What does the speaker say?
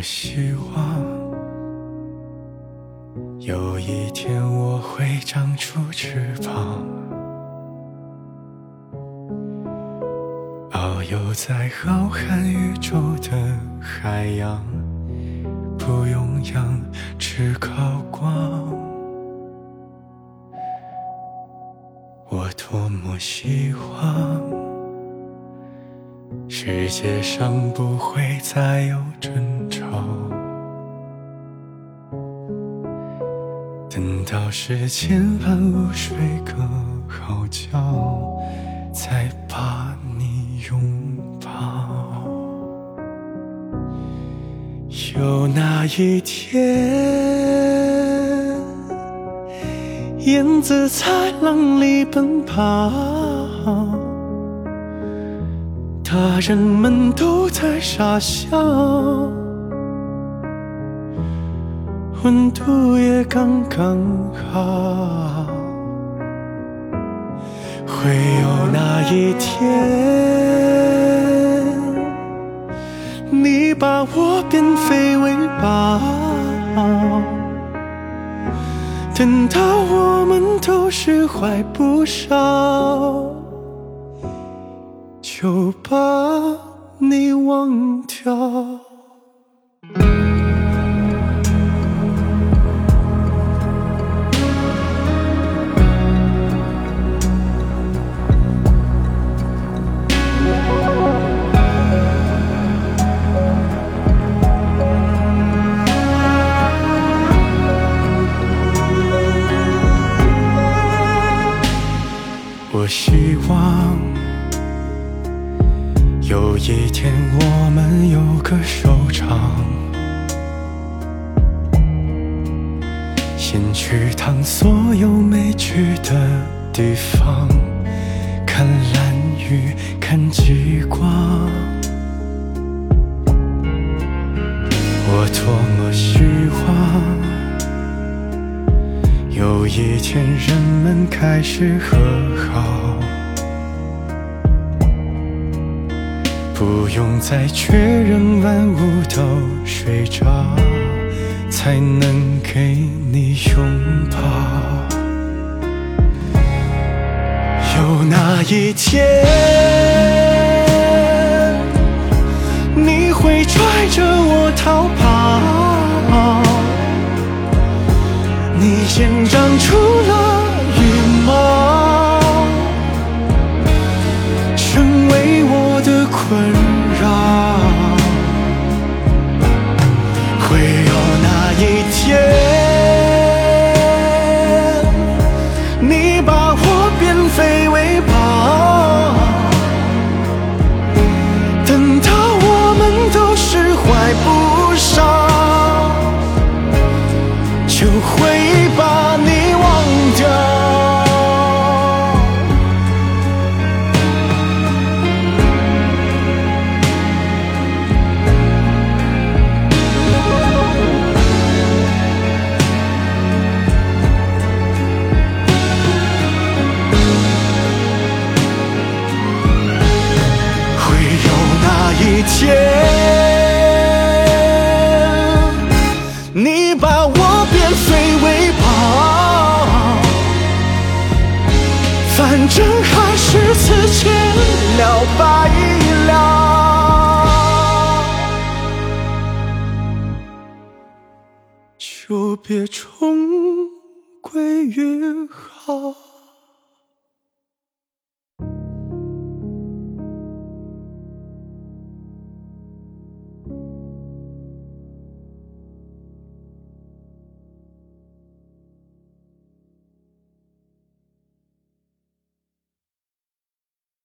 么希望有一天我会长出翅膀，遨游在浩瀚宇宙的海洋，不用氧，只靠光。我多么希望世界上不会再有争吵，等到世间万物睡个好觉，再把你拥抱。有那一天。燕子在浪里奔跑，大人们都在傻笑，温度也刚刚好。会有那一天，你把我变废为宝。等到我们都释怀不少，就把你忘掉。有一天我们有个收场，先去趟所有没去的地方，看蓝雨，看极光。我多么希望。有一天，人们开始和好，不用再确认万物都睡着，才能给你拥抱。有那一天，你会拽着我逃跑。你先长出了会有那一天，你把我变废为宝。反正还是此前了白了，就别重归于好。